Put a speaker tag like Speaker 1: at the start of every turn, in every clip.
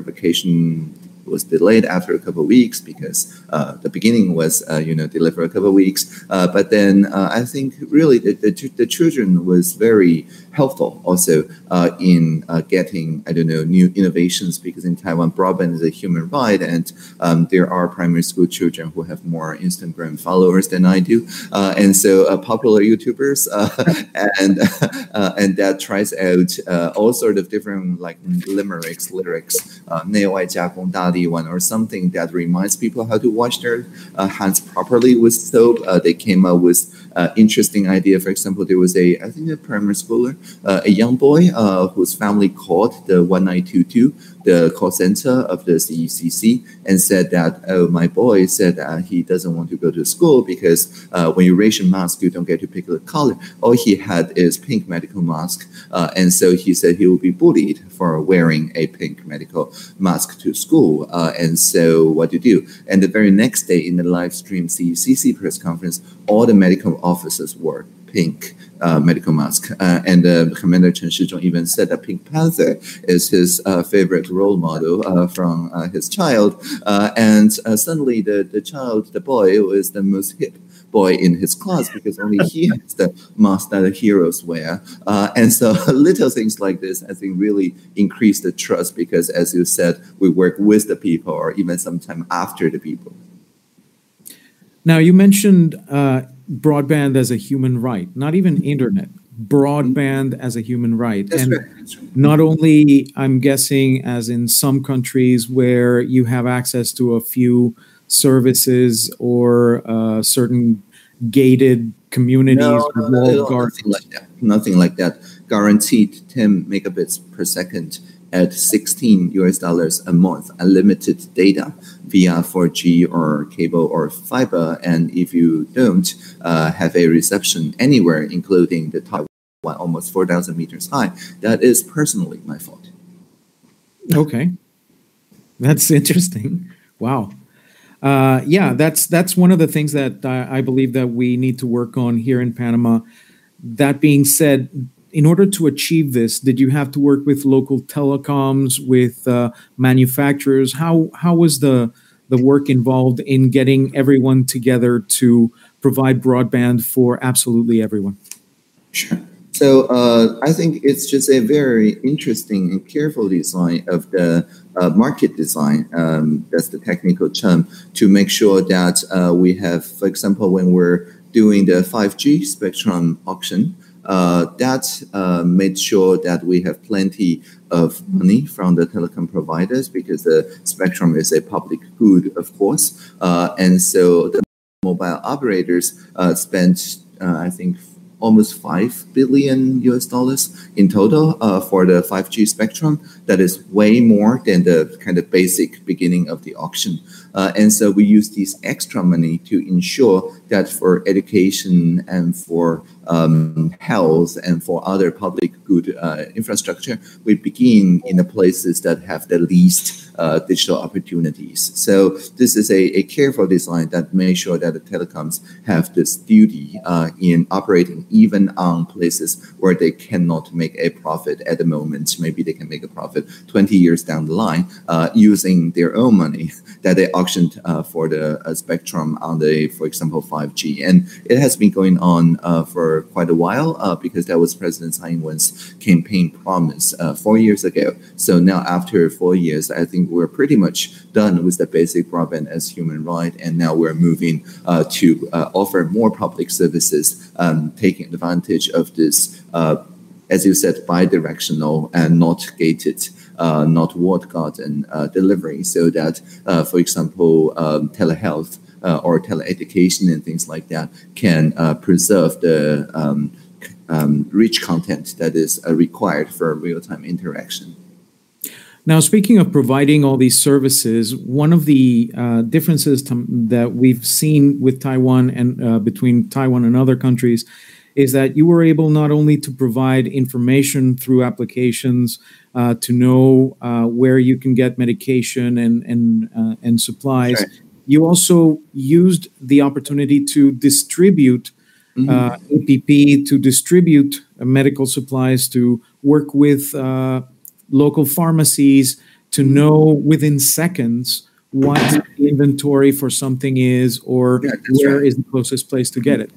Speaker 1: vacation was delayed after a couple of weeks because uh, the beginning was uh, you know delayed for a couple of weeks. Uh, but then uh, I think really the, the, the, children was very helpful also uh, in uh, getting I don't know new innovations because in Taiwan broadband is a human right and um, there are primary school children who have more Instagram followers than I do and so popular YouTubers and and that tries out all sort of different like limericks lyrics 内外加工大 one or something that reminds people how to wash their uh, hands properly with soap. Uh, they came up with uh, interesting idea. For example, there was a I think a primary schooler, uh, a young boy uh, whose family called the one nine two two the call center of the CECC and said that oh my boy said that he doesn't want to go to school because uh, when you your mask you don't get to pick the color. All he had is pink medical mask, uh, and so he said he will be bullied for wearing a pink medical mask to school. Uh, and so what to do? And the very next day in the live stream CECC press conference, all the medical officers wore pink uh, medical mask. Uh, and uh, Commander Chen Shizhong even said that Pink Panther is his uh, favorite role model uh, from uh, his child. and suddenly, the, the child, the boy, is the most hip boy in his class because only he has the mask that the heroes wear. and so, little things like this, I think, really increase the trust because, as you said, we work with the people or even sometime after the people.
Speaker 2: Now, you mentioned broadband as a human right, not even internet, broadband as a human right.
Speaker 1: That's and right.
Speaker 2: Not only, I'm guessing, as in some countries where you have access to a few services or uh, certain gated communities no,
Speaker 1: no, no, nothing like that. Nothing like that. Guaranteed 10 megabits per second at 16 US dollars a month, unlimited data via 4G or cable or fiber. And if you don't uh, have a reception anywhere, including the Taiwan, almost 4,000 meters high, that is personally my fault.
Speaker 2: Okay, that's interesting. Wow. Uh, yeah, that's that's one of the things that I, I believe that we need to work on here in Panama. That being said, in order to achieve this, did you have to work with local telecoms, with uh, manufacturers? How how was the the work involved in getting everyone together to provide broadband for absolutely everyone?
Speaker 1: Sure. So uh, I think it's just a very interesting and careful design of the uh, market design. Um, that's the technical term to make sure that uh, we have, for example, when we're doing the 5G spectrum auction, that uh, made sure that we have plenty of money from the telecom providers because the spectrum is a public good, of course. Uh, and so the mobile operators uh, spent, uh, I think, almost 5 billion US dollars in total uh, for the 5G spectrum. That is way more than the kind of basic beginning of the auction. Uh, and so we use this extra money to ensure that for education and for um, health and for other public good uh, infrastructure, we begin in the places that have the least uh, digital opportunities. So this is a, a, careful design that makes sure that the telecoms have this duty uh, in operating even on places where they cannot make a profit at the moment. Maybe they can make a profit 20 years down the line uh, using their own money that they auctioned uh, for the uh, spectrum on the, for example, 5G. And it has been going on for quite a while because that was President Tsai Ing-wen's campaign promise uh, four years ago. So now, after four years, I think we're pretty much done with the basic broadband as human right, and now we're moving uh, to uh, offer more public services, um, taking advantage of this. Uh, as you said, bi-directional and not gated, uh, not walled garden delivery, so that, for example, um, telehealth uh, or teleeducation and things like that can uh, preserve the um, um, rich content that is uh, required for real-time interaction.
Speaker 2: Now, speaking of providing all these services, one of the uh, differences to, that we've seen with Taiwan and uh, between Taiwan and other countries is that you were able not only to provide information through applications uh, to know where you can get medication and and and supplies, you also used the opportunity to distribute mm-hmm. uh, APP, to distribute uh, medical supplies, to work with uh, local pharmacies to know within seconds what the inventory for something is or
Speaker 1: Yeah,
Speaker 2: where
Speaker 1: right.
Speaker 2: is the closest place to get it.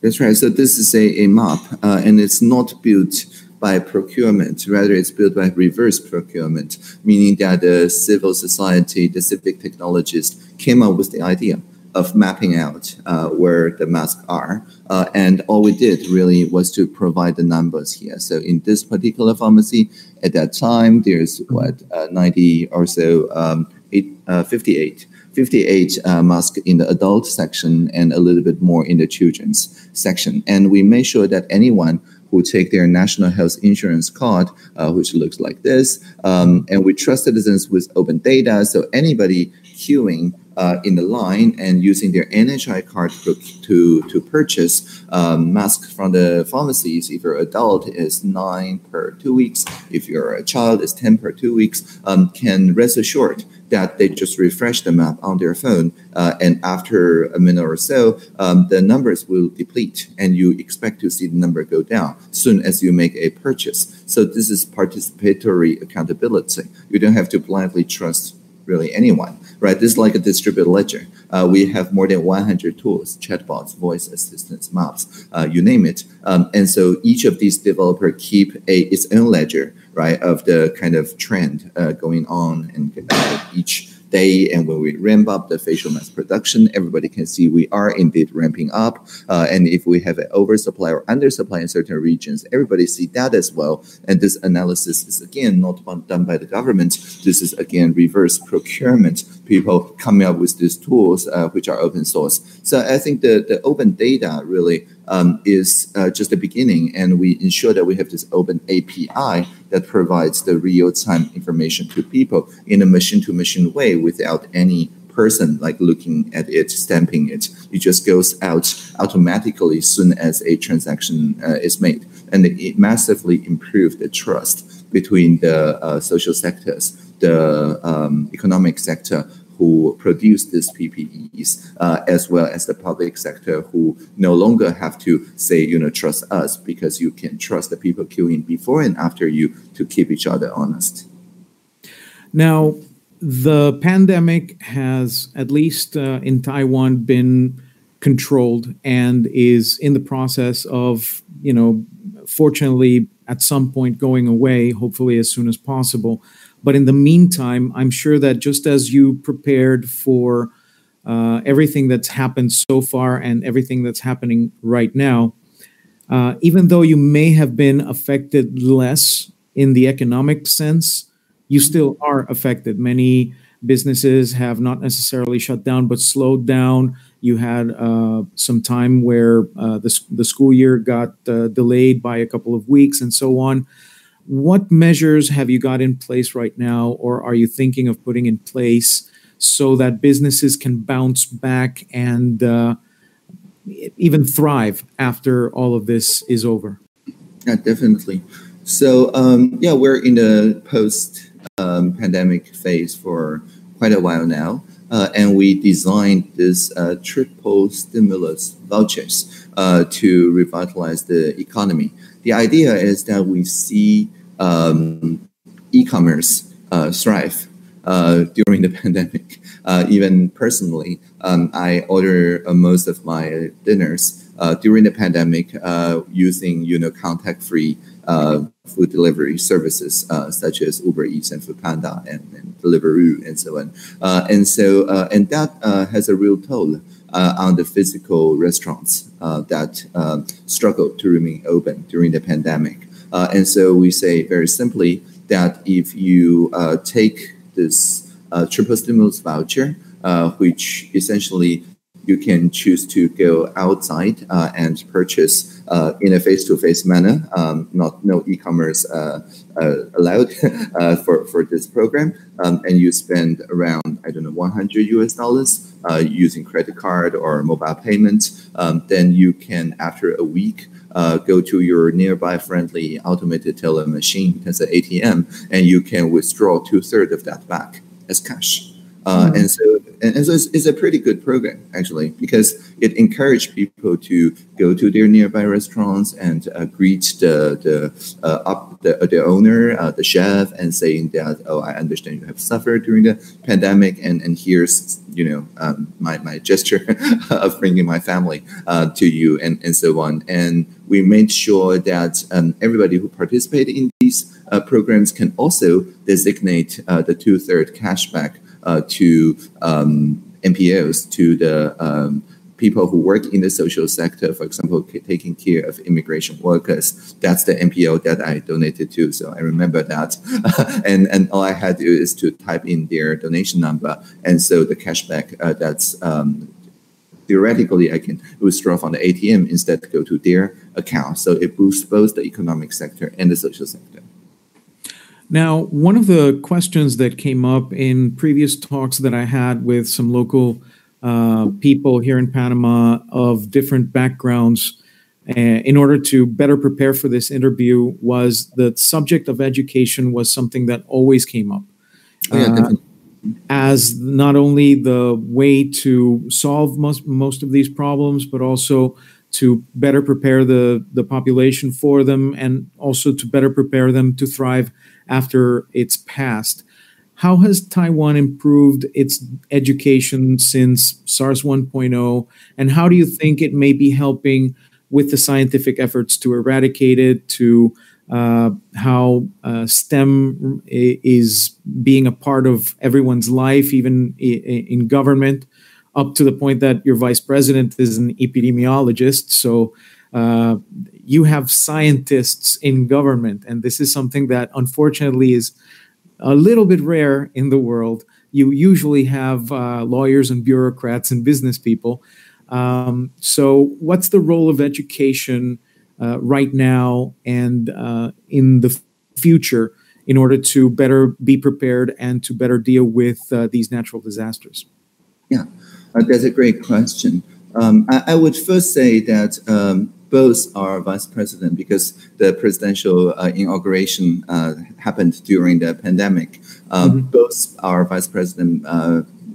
Speaker 1: That's right. So this is a, a map, uh, and it's not built by procurement. Rather, it's built by reverse procurement, meaning that the civil society, the civic technologists came up with the idea of mapping out uh, where the masks are. Uh, and all we did really was to provide the numbers here. So in this particular pharmacy, at that time, there's what, uh, 90 or so, um, eight, uh, 58 58 uh, masks in the adult section and a little bit more in the children's section. And we made sure that anyone who take their national health insurance card, uh, which looks like this, um, and we trust citizens with open data. So anybody queuing uh, in the line and using their NHI card to, to, to purchase um, masks from the pharmacies, if you're adult, is nine per two weeks. If you're a child, it's 10 per two weeks, um, can rest assured that they just refresh the map on their phone, uh, and after a minute or so, um, the numbers will deplete, and you expect to see the number go down soon as you make a purchase. So this is participatory accountability. You don't have to blindly trust really anyone, right? This is like a distributed ledger. Uh, we have more than 100 tools, chatbots, voice assistants, maps, uh, you name it. Um, and so each of these developers keep a, its own ledger, right, of the kind of trend uh, going on and each day. And when we ramp up the facial mask production, everybody can see we are indeed ramping up. Uh, and if we have an oversupply or undersupply in certain regions, everybody see that as well. And this analysis is again not done by the government. This is again reverse procurement. People coming up with these tools, uh, which are open source. So I think the, the open data really um, is uh, just the beginning, and we ensure that we have this open API that provides the real-time information to people in a machine-to-machine way without any person like looking at it, stamping it. It just goes out automatically as soon as a transaction uh, is made, and it massively improved the trust between the uh, social sectors, the um, economic sector, who produce these PPEs, uh, as well as the public sector who no longer have to say, you know, trust us because you can trust the people queuing before and after you to keep each other honest.
Speaker 2: Now, the pandemic has, at least uh, in Taiwan, been controlled and is in the process of, you know, fortunately at some point going away, hopefully as soon as possible. But in the meantime, I'm sure that just as you prepared for uh, everything that's happened so far and everything that's happening right now, uh, even though you may have been affected less in the economic sense, you still are affected. Many businesses have not necessarily shut down, but slowed down. You had uh, some time where uh, the, the school year got uh, delayed by a couple of weeks and so on. What measures have you got in place right now, or are you thinking of putting in place so that businesses can bounce back and uh, even thrive after all of this is over?
Speaker 1: Yeah, definitely. So, um, yeah, we're in the post um, pandemic phase for quite a while now. Uh, and we designed this uh, triple stimulus vouchers uh, to revitalize the economy. The idea is that we see um, e-commerce uh, thrive uh, during the pandemic. Uh, even personally, um, I order most of my dinners during the pandemic using you know contact-free uh, Uh, food delivery services uh, such as Uber Eats and Foodpanda and, and Deliveroo and so on. Uh, and so, uh, and that uh, has a real toll on the physical restaurants that um, struggled to remain open during the pandemic. and so we say very simply that if you take this triple stimulus voucher, which essentially you can choose to go outside uh, and purchase uh, in a face-to-face manner. Um, not no e-commerce uh, allowed for for this program, um, and you spend around I don't know 100 US dollars using credit card or mobile payment. Um, then you can after a week. Uh, go to your nearby friendly automated teller machine, as an ATM, and you can withdraw two thirds of that back as cash. Uh, mm-hmm. And so, and, and so it's, it's, a pretty good program actually because it encouraged people to go to their nearby restaurants and uh, greet the the uh, up the, the owner, uh, the chef, and saying that oh, I understand you have suffered during the pandemic, and and here's you know um, my my gesture of bringing my family uh, to you, and and so on. And we made sure that um, everybody who participated in these uh, programs can also designate the two third cashback uh, to um, NPOs, to the um, people who work in the social sector, for example, taking care of immigration workers. That's the NPO that I donated to. So I remember that. and, and all I had to do is to type in their donation number. And so the cashback uh, that's um, theoretically I can withdraw from the ATM instead go to their account. So it boosts both the economic sector and the social sector.
Speaker 2: Now, one of the questions that came up in previous talks that I had with some local uh, people here in Panama of different backgrounds uh, in order to better prepare for this interview was the subject of education was something that always came up.
Speaker 1: Oh, yeah, uh,
Speaker 2: as not only the way to solve most, most of these problems, but also to better prepare the, the population for them and also to better prepare them to thrive after it's passed. How has Taiwan improved its education since SARS 1.0? And how do you think it may be helping with the scientific efforts to eradicate it, to uh, how uh, STEM is being a part of everyone's life, even in government, up to the point that your vice president is an epidemiologist. So uh, you have scientists in government, and this is something that unfortunately is a little bit rare in the world. You usually have uh, lawyers and bureaucrats and business people. Um, so, what's the role of education uh, right now and uh, in the future in order to better be prepared and to better deal with uh, these natural disasters?
Speaker 1: Yeah, that's a great question. Um, I, I, would first say that um, both are vice president because the presidential uh, inauguration uh, happened during the pandemic. Um, mm-hmm. Both are vice president.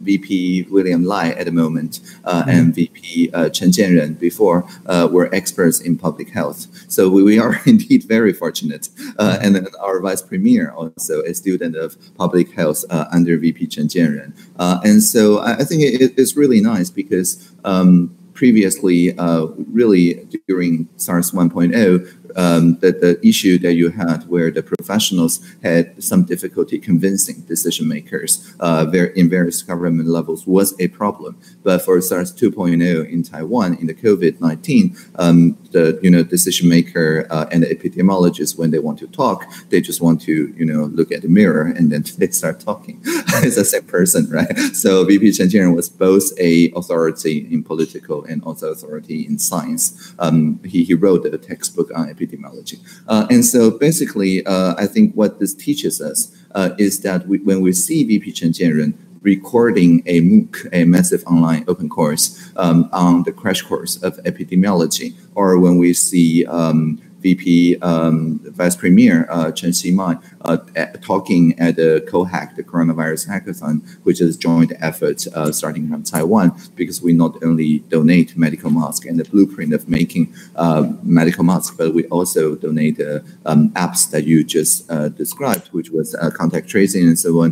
Speaker 1: VP William Lai at the moment uh, mm-hmm. and VP uh, Chen Jianren before uh, were experts in public health. So we, we are indeed very fortunate. Uh, mm-hmm. and our vice premier also a student of public health uh, under VP Chen Jianren. Uh, and so I, I think it, it's really nice because um, previously, uh, really during SARS 1.0, um, the, the issue that you had where the professionals had some difficulty convincing decision makers uh, in various government levels was a problem. But for SARS 2.0 in Taiwan, in the COVID-19, um, the you know decision maker uh, and the epidemiologist, when they want to talk, they just want to you know look at the mirror and then they start talking. it's the same person, right? So VP Chen was both a authority in political and also authority in science. Um, he, he wrote a textbook on epidemiology. Uh, and so basically, uh, I think what this teaches us uh, is that we, when we see VP Chen Jianren recording a MOOC, a massive online open course um, on the crash course of epidemiology, or when we see um, VP um, Vice Premier uh, Chen Ximai uh, talking at the COHAC, the Coronavirus Hackathon, which is joint effort uh, starting from Taiwan, because we not only donate medical masks and the blueprint of making uh, medical masks, but we also donate um, apps that you just uh, described, which was uh, contact tracing and so on,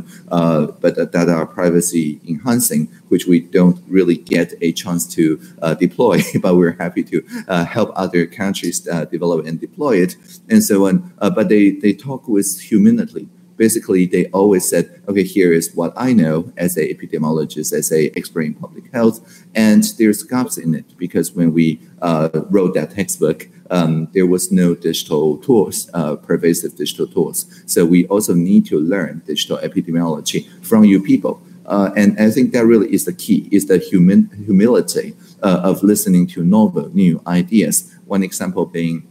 Speaker 1: but that are privacy enhancing, which we don't really get a chance to deploy, but we're happy to help other countries develop and deploy it and so on. but they, they talk with humility. Basically, they always said, okay, here is what I know as a epidemiologist, as a expert in public health, and there's gaps in it because when we uh, wrote that textbook, um, there was no digital tools, uh, pervasive digital tools. So we also need to learn digital epidemiology from you people. Uh, and I think that really is the key, is the human humility uh, of listening to novel, new ideas. One example being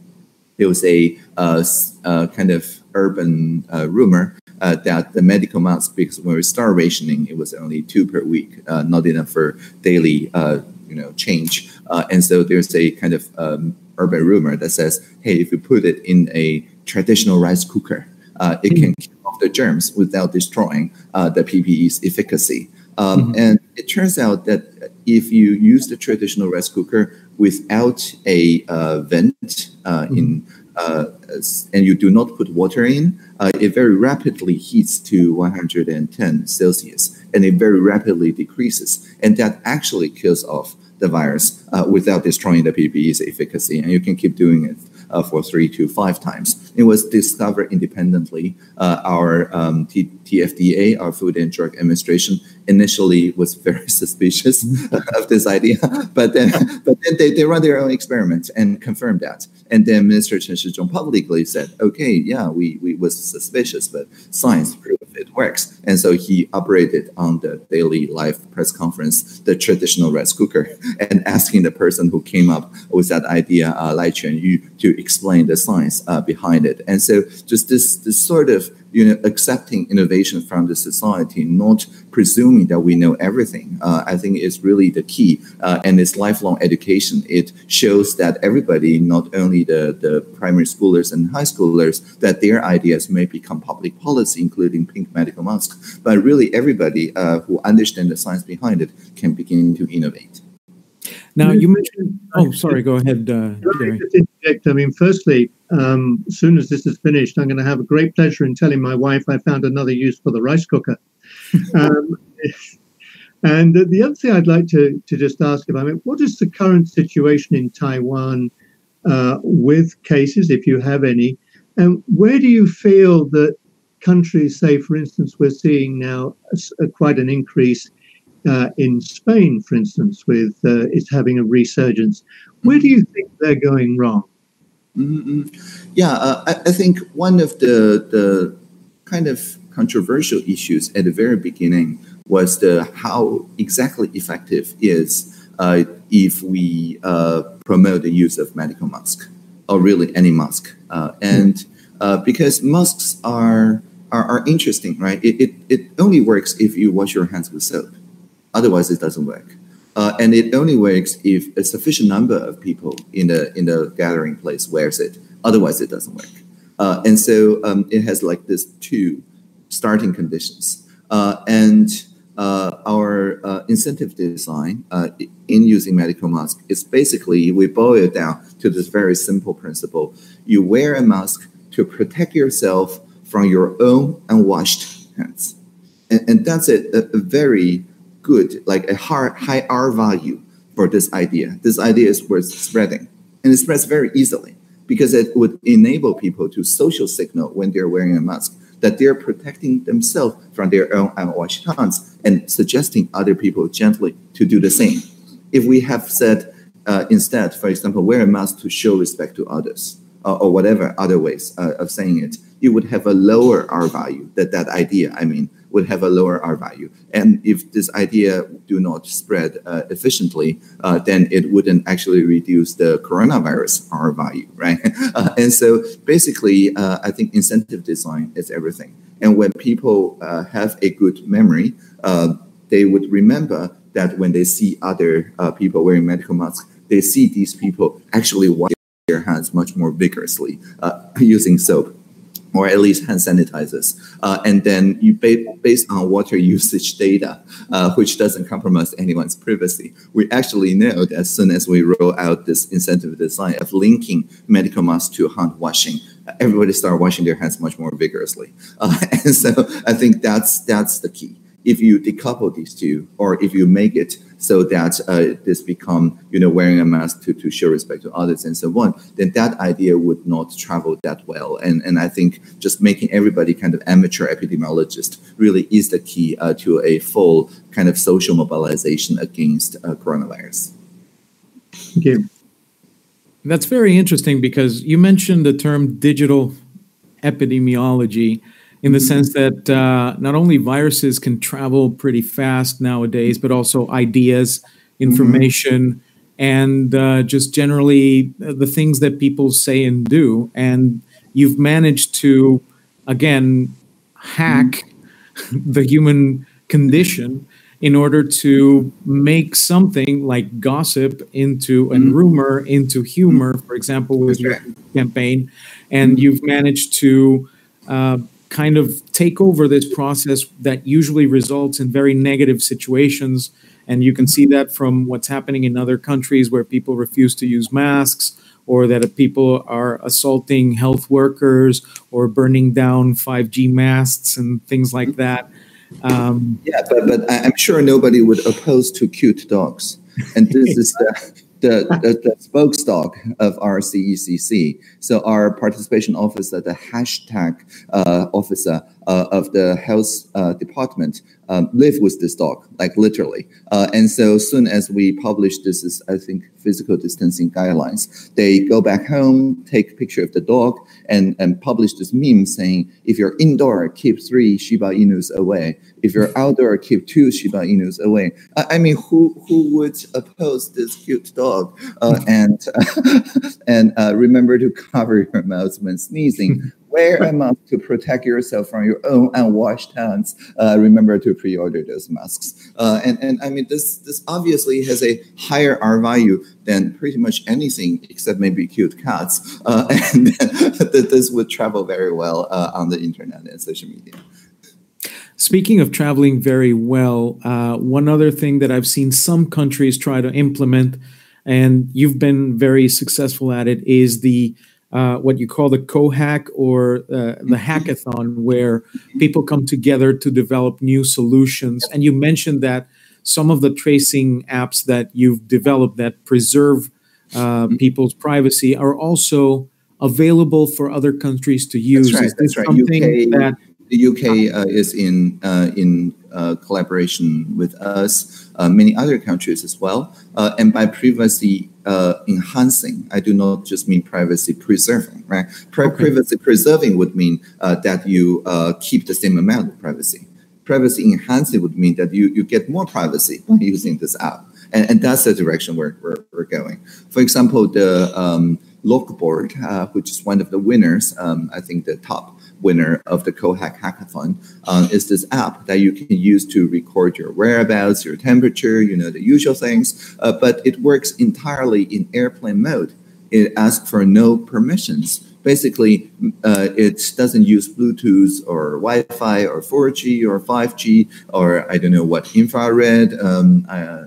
Speaker 1: there was a uh, uh, kind of urban uh, rumor uh, that the medical masks, because when we start rationing, it was only two per week, uh, not enough for daily, uh, you know, change. and so there's a kind of um, urban rumor that says, hey, if you put it in a traditional rice cooker, it can kill off the germs without destroying the PPE's efficacy. Um, mm-hmm. And it turns out that if you use the traditional rice cooker without a uh, vent uh, mm-hmm. in uh, and you do not put water in, uh, it very rapidly heats to 110 Celsius, and it very rapidly decreases, and that actually kills off the virus uh, without destroying the PPE's efficacy, and you can keep doing it uh, for three to five times. It was discovered independently. Uh, our um, T- TFDA, our Food and Drug Administration, initially was very suspicious of this idea, but then but then they, they run their own experiments and confirmed that. And then Minister Chen Shizhong publicly said, "Okay, yeah, we we was suspicious, but science proved it works." And so he operated on the daily live press conference the traditional rice cooker and asking the person who came up with that idea, uh, Lai Quanyu, to explain the science uh, behind it. And so just this this sort of you know, accepting innovation from the society, not presuming that we know everything. Uh, I think is really the key, uh, and it's lifelong education. It shows that everybody, not only the, the primary schoolers and high schoolers, that their ideas may become public policy, including pink medical masks, but really everybody uh, who understands the science behind it can begin to innovate.
Speaker 2: Now you mentioned. Oh, sorry. Go ahead, uh,
Speaker 3: I mean, firstly, um, as soon as this is finished, I'm going to have a great pleasure in telling my wife I found another use for the rice cooker. um, and the other thing I'd like to, to just ask about, I mean, what is the current situation in Taiwan uh, with cases, if you have any, and where do you feel that countries, say, for instance, we're seeing now a, a, quite an increase uh, in Spain, for instance, with uh, it's having a resurgence. Where do you think they're going wrong?
Speaker 1: Mm-hmm. Yeah, uh, I, I, think one of the the kind of controversial issues at the very beginning was the how exactly effective is uh, if we uh, promote the use of medical mask or really any mask, uh, and uh, because masks are, are are interesting, right? It, it it only works if you wash your hands with soap. Otherwise, it doesn't work. Uh, and it only works if a sufficient number of people in the in the gathering place wears it. Otherwise, it doesn't work. Uh, and so um, it has like this two starting conditions. Uh, and uh, our uh, incentive design in using medical mask is basically we boil it down to this very simple principle: you wear a mask to protect yourself from your own unwashed hands, and, and that's a, a very good, like a hard, high R value for this idea. This idea is worth spreading, and it spreads very easily because it would enable people to social signal when they're wearing a mask that they're protecting themselves from their own unwashed hands and suggesting other people gently to do the same. If we have said uh, instead, for example, wear a mask to show respect to others, uh, or whatever other ways uh, of saying it, you would have a lower R value. That that idea, I mean, would have a lower R value. And if this idea do not spread uh, efficiently, uh, then it wouldn't actually reduce the coronavirus R value, right? Uh, and so basically, uh, I think incentive design is everything. And when people uh, have a good memory, uh, they would remember that when they see other people wearing medical masks, they see these people actually wash their hands much more vigorously using soap or at least hand sanitizers. Uh, and then you ba- based on water usage data, uh, which doesn't compromise anyone's privacy, we actually know that as soon as we roll out this incentive design of linking medical masks to hand washing, everybody start washing their hands much more vigorously. Uh, and so I think that's that's the key if you decouple these two, or if you make it so that uh, this become, you know, wearing a mask to, to show respect to others and so on, then that idea would not travel that well. And, and I think just making everybody kind of amateur epidemiologist really is the key uh, to a full kind of social mobilization against uh, coronavirus.
Speaker 3: Thank you.
Speaker 2: That's very interesting because you mentioned the term digital epidemiology in the sense that uh, not only viruses can travel pretty fast nowadays, but also ideas, information, mm-hmm. and uh, just generally uh, the things that people say and do. And you've managed to, again, hack mm-hmm. the human condition in order to make something like gossip into and mm-hmm. rumor into humor, for example, with your campaign. And you've managed to uh, kind of take over this process that usually results in very negative situations. And you can see that from what's happening in other countries where people refuse to use masks or that people are assaulting health workers or burning down 5G masts and things like that.
Speaker 1: Um, yeah, but, but I'm sure nobody would oppose to cute dogs. And this is the the, the, the spokesdog of our CECC. So our participation officer, the hashtag uh, officer uh, of the health uh, department, um, live with this dog, like literally. Uh, and so soon as we publish this is, I think, physical distancing guidelines, they go back home, take a picture of the dog, and, and publish this meme saying, if you're indoor, keep three Shiba Inus away. If you're outdoor, keep two Shiba Inus away. I, I mean, who who would oppose this cute dog? Uh, and and uh, remember to cover your mouth when sneezing wear a mask to protect yourself from your own unwashed hands. Uh, remember to pre-order those masks. Uh, and, and I mean, this, this obviously has a higher R value than pretty much anything except maybe cute cats. Uh, and this would travel very well uh, on the internet and social media.
Speaker 2: Speaking of traveling very well, uh, one other thing that I've seen some countries try to implement, and you've been very successful at it, is the uh, what you call the co-hack or uh, the hackathon, where people come together to develop new solutions. And you mentioned that some of the tracing apps that you've developed that preserve uh, mm-hmm. people's privacy are also available for other countries to use.
Speaker 1: That's right. That's right. UK, that, the UK uh, is in uh, in uh, collaboration with us, uh, many other countries as well. Uh, and by privacy uh, enhancing, I do not just mean privacy preserving, right? Pri- okay. Privacy preserving would mean that you keep the same amount of privacy. Privacy enhancing would mean that you, you get more privacy by using this app. And, and that's the direction we're, we're, we're going. For example, the um, Logboard, which is one of the winners, um, I think the top winner of the Cohack Hackathon uh, is this app that you can use to record your whereabouts, your temperature, you know, the usual things. Uh, but it works entirely in airplane mode. It asks for no permissions basically uh, it doesn't use Bluetooth or Wi-Fi or 4G or 5G or I don't know what infrared, um, uh,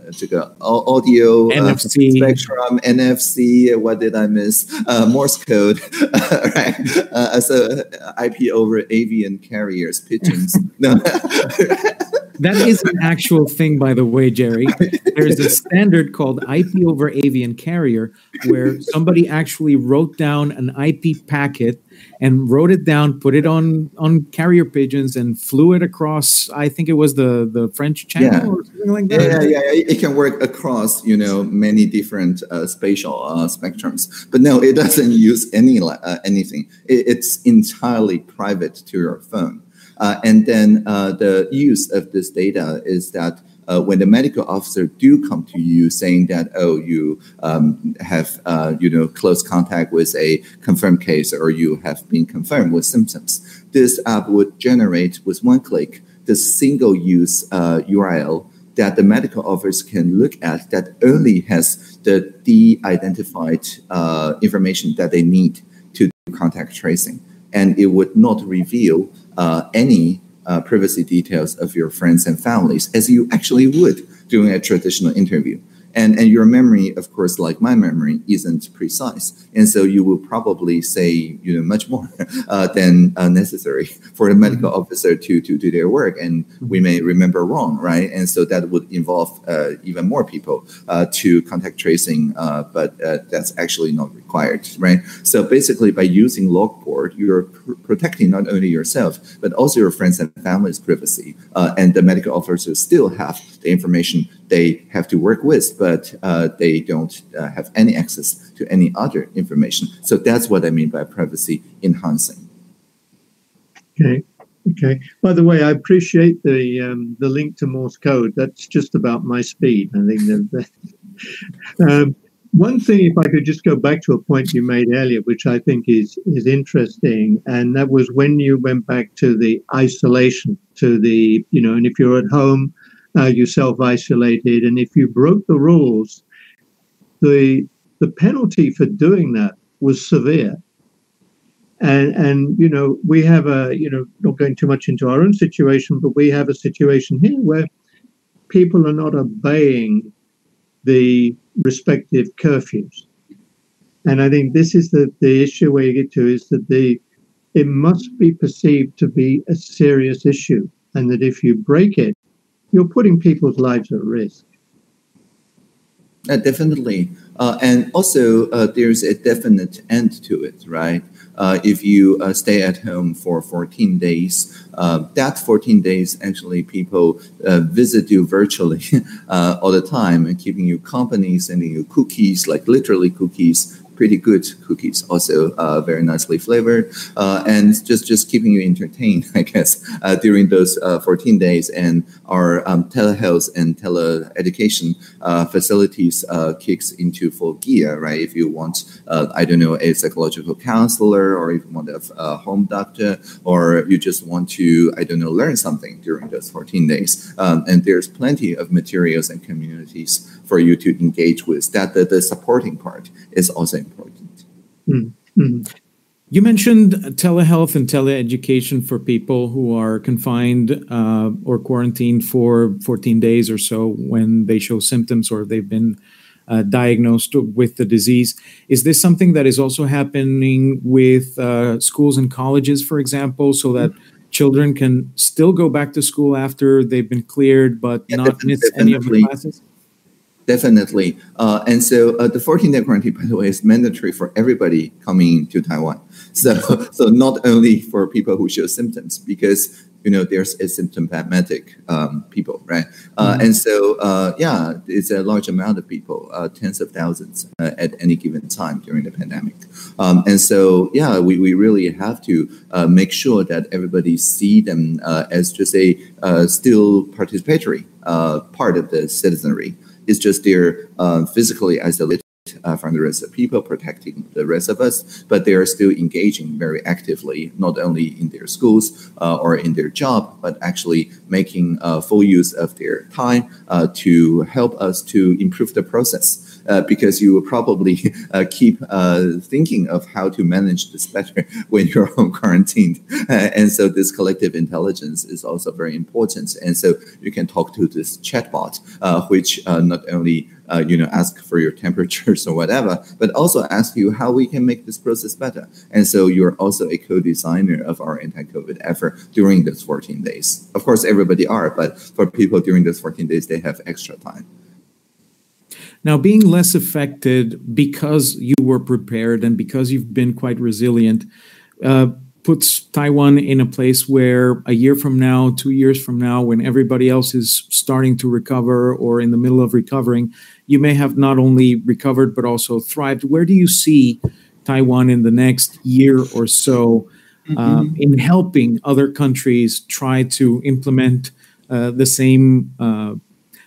Speaker 1: audio,
Speaker 2: NFC.
Speaker 1: Uh, spectrum, NFC. What did I miss? Uh, Morse code, right? Uh, so IP over avian carriers, pigeons. no.
Speaker 2: that is an actual thing, by the way, Jerry. There's a standard called IP over avian carrier where somebody actually wrote down an IP packet and wrote it down, put it on on carrier pigeons, and flew it across. I think it was the the French Channel yeah. or something like that.
Speaker 1: Yeah, yeah, yeah. It can work across you know many different uh, spatial uh, spectrums, but no, it doesn't use any uh, anything. It, it's entirely private to your phone. Uh, and then uh, the use of this data is that uh, when the medical officer do come to you saying that oh you um, have uh, you know close contact with a confirmed case or you have been confirmed with symptoms, this app would generate with one click the single use uh, URL that the medical office can look at that only has the de-identified uh, information that they need to do contact tracing, and it would not reveal any uh, privacy details of your friends and families as you actually would during a traditional interview. And, and your memory, of course, like my memory, isn't precise. And so you will probably say, you know, much more uh, than uh, necessary for the medical mm-hmm. officer to, to do their work. And we may remember wrong, right? And so that would involve uh, even more people uh, to contact tracing, uh, but uh, that's actually not required, right? So basically, by using Logboard, you're pr- protecting not only yourself, but also your friends and family's privacy. and the medical officers still have the information they have to work with, but uh, they don't uh, have any access to any other information. So that's what I mean by privacy enhancing.
Speaker 3: Okay. Okay. By the way, I appreciate the um, the link to Morse code. That's just about my speed. I think that. um, one thing, if I could just go back to a point you made earlier, which I think is is interesting, and that was when you went back to the isolation, to the you know, and if you're at home uh, you self isolated, and if you broke the rules, the the penalty for doing that was severe. and and you know we have a you know not going too much into our own situation but we have a situation here where people are not obeying the respective curfews and i think this is the the issue where you get to is that the it must be perceived to be a serious issue and that if you break it you're putting people's lives at risk.
Speaker 1: Uh, definitely. Uh, and also uh, there's a definite end to it right? Uh, if you uh, stay at home for 14 days, uh, that 14 days actually people visit you virtually all the time and keeping you company, sending you cookies, like literally cookies, pretty good cookies, also uh, very nicely flavored, uh, and just just keeping you entertained, I guess, uh, during those uh, 14 days. And our um, telehealth and tele-education uh, facilities uh, kicks into full gear, right? If you want, I don't know, a psychological counselor, or if you want a home doctor, or you just want to, I don't know, learn something during those 14 days. Um, and there's plenty of materials and communities for you to engage with. That the, the supporting part is also important.
Speaker 3: Mm-hmm.
Speaker 2: You mentioned telehealth and teleeducation for people who are confined uh, or quarantined for 14 days or so when they show symptoms or they've been uh, diagnosed with the disease. Is this something that is also happening with uh, schools and colleges, for example, so that children can still go back to school after they've been cleared but yeah, not miss any of the classes?
Speaker 1: Definitely. Uh, and so uh, the 14 day quarantine, by the way, is mandatory for everybody coming to Taiwan. So, so not only for people who show symptoms, because you know there's asymptomatic um, people, right? Uh, mm-hmm. And so, uh, yeah, it's a large amount of people, uh, tens of thousands uh, at any given time during the pandemic. Um, and so, yeah, we, we really have to make sure that everybody see them as just a still participatory part of the citizenry. It's just they're uh, physically isolated uh, from the rest of people, protecting the rest of us, but they are still engaging very actively, not only in their schools uh, or in their job, but actually making uh, full use of their time uh, to help us to improve the process. Uh, because you will probably uh, keep thinking of how to manage this better when you're home quarantined. and so this collective intelligence is also very important. And so you can talk to this chatbot, which not only uh, you know, ask for your temperatures or whatever, but also ask you how we can make this process better. And so you're also a co-designer of our anti-COVID effort during those 14 days. Of course, everybody are, but for people during those 14 days, they have extra time.
Speaker 2: Now, being less affected because you were prepared and because you've been quite resilient, uh, puts Taiwan in a place where a year from now, two years from now, when everybody else is starting to recover or in the middle of recovering, you may have not only recovered but also thrived. Where do you see Taiwan in the next year or so uh, mm-hmm. in helping other countries try to implement uh, the same uh,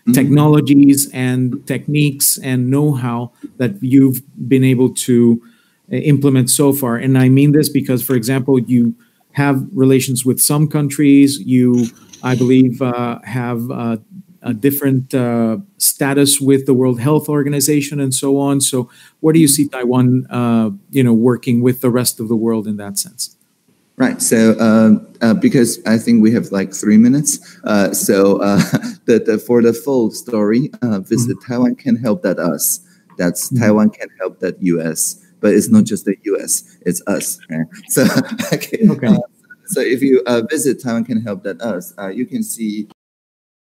Speaker 2: mm-hmm. technologies and techniques and know-how that you've been able to implement so far. And I mean this because, for example, you have relations with some countries. You, I believe, uh, have uh, a different uh, status with the World Health Organization and so on. So, where do you see Taiwan, uh, you know, working with the rest of the world in that sense?
Speaker 1: Right. So, uh, uh, because I think we have like three minutes, so the, the, for the full story, visit mm-hmm. Taiwan can help dot us. That's mm-hmm. Taiwan can help dot US but it's not just the US, it's us. Right? So, okay. okay. Uh, so if you uh, visit Taiwan Can Help Dot Us, uh, you can see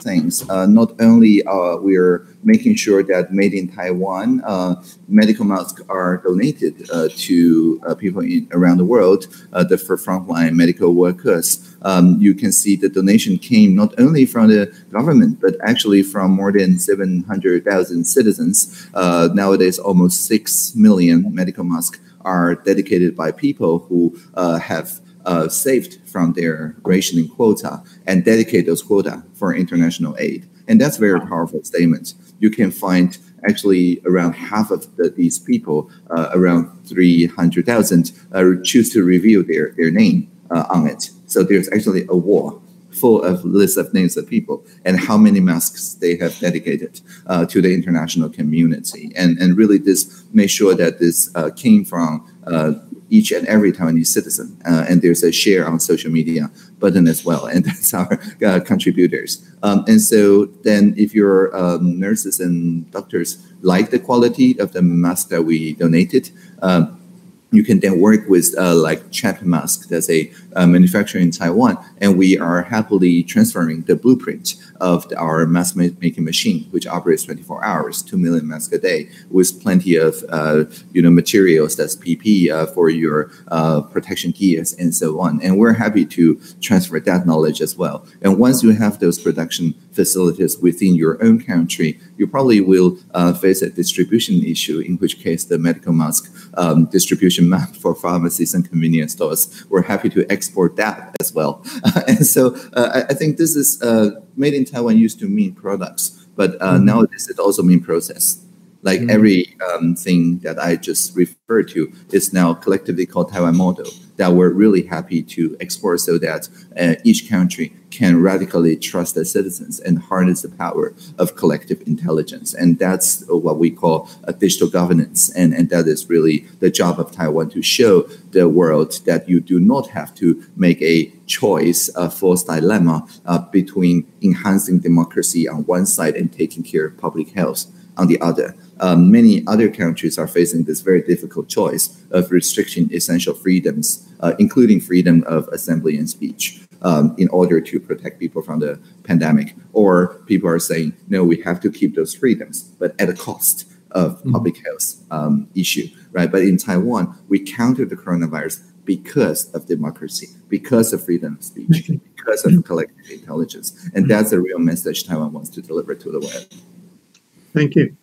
Speaker 1: things. Uh, not only uh, we're making sure that made in Taiwan uh, medical masks are donated uh, to uh, people in, around the world, uh, the for frontline medical workers. Um, you can see the donation came not only from the government, but actually from more than 700,000 citizens. nowadays, almost 6 million medical masks are dedicated by people who have uh, saved from their rationing quota and dedicate those quota for international aid. And that's a very powerful statement. You can find actually around half of the, these people, uh, around 300,000, uh, choose to reveal their, their name uh, on it. So there's actually a war full of lists of names of people and how many masks they have dedicated uh, to the international community. And, and really this made sure that this uh, came from uh, each and every Taiwanese citizen. Uh, and there's a share on social media button as well, and that's our uh, contributors. Um, and so then, if your um, nurses and doctors like the quality of the mask that we donated. Um, you can then work with uh, like Champion Mask, that's a uh, manufacturer in Taiwan, and we are happily transferring the blueprint of our mask making machine, which operates 24 hours, 2 million masks a day, with plenty of uh, you know materials that's PP uh, for your uh, protection gears and so on. And we're happy to transfer that knowledge as well. And once you have those production facilities within your own country, you probably will uh, face a distribution issue, in which case the medical mask um, distribution map for pharmacies and convenience stores, we're happy to export that as well. and so uh, I, think this is uh, made in Taiwan used to mean products, but uh, mm-hmm. nowadays it also means process. Like mm-hmm. every um, thing that I just referred to is now collectively called Taiwan model that we're really happy to export so that uh, each country can radically trust their citizens and harness the power of collective intelligence. And that's what we call a digital governance. And, and that is really the job of Taiwan to show the world that you do not have to make a choice, a false dilemma uh, between enhancing democracy on one side and taking care of public health on the other. Um, many other countries are facing this very difficult choice of restricting essential freedoms, uh, including freedom of assembly and speech, um, in order to protect people from the pandemic. Or people are saying, no, we have to keep those freedoms, but at a cost of mm-hmm. public health um, issue, right? But in Taiwan, we countered the coronavirus because of democracy, because of freedom of speech, because of collective intelligence. And that's the real message Taiwan wants to deliver to the world.
Speaker 3: Thank you.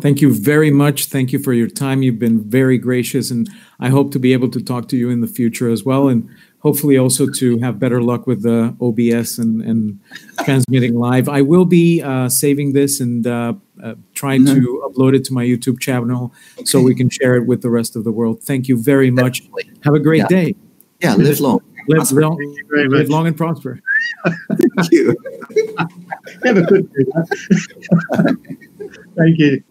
Speaker 2: Thank you very much. Thank you for your time. You've been very gracious, and I hope to be able to talk to you in the future as well, and hopefully also to have better luck with the OBS and, and transmitting live. I will be uh, saving this and uh, uh, trying mm-hmm. to upload it to my YouTube channel okay. so we can share it with the rest of the world. Thank you very much. Definitely. Have a great
Speaker 1: yeah.
Speaker 2: day.
Speaker 1: Yeah, live long.
Speaker 2: Live long, live long and prosper.
Speaker 1: Thank you.
Speaker 3: Have a good day. Thank you.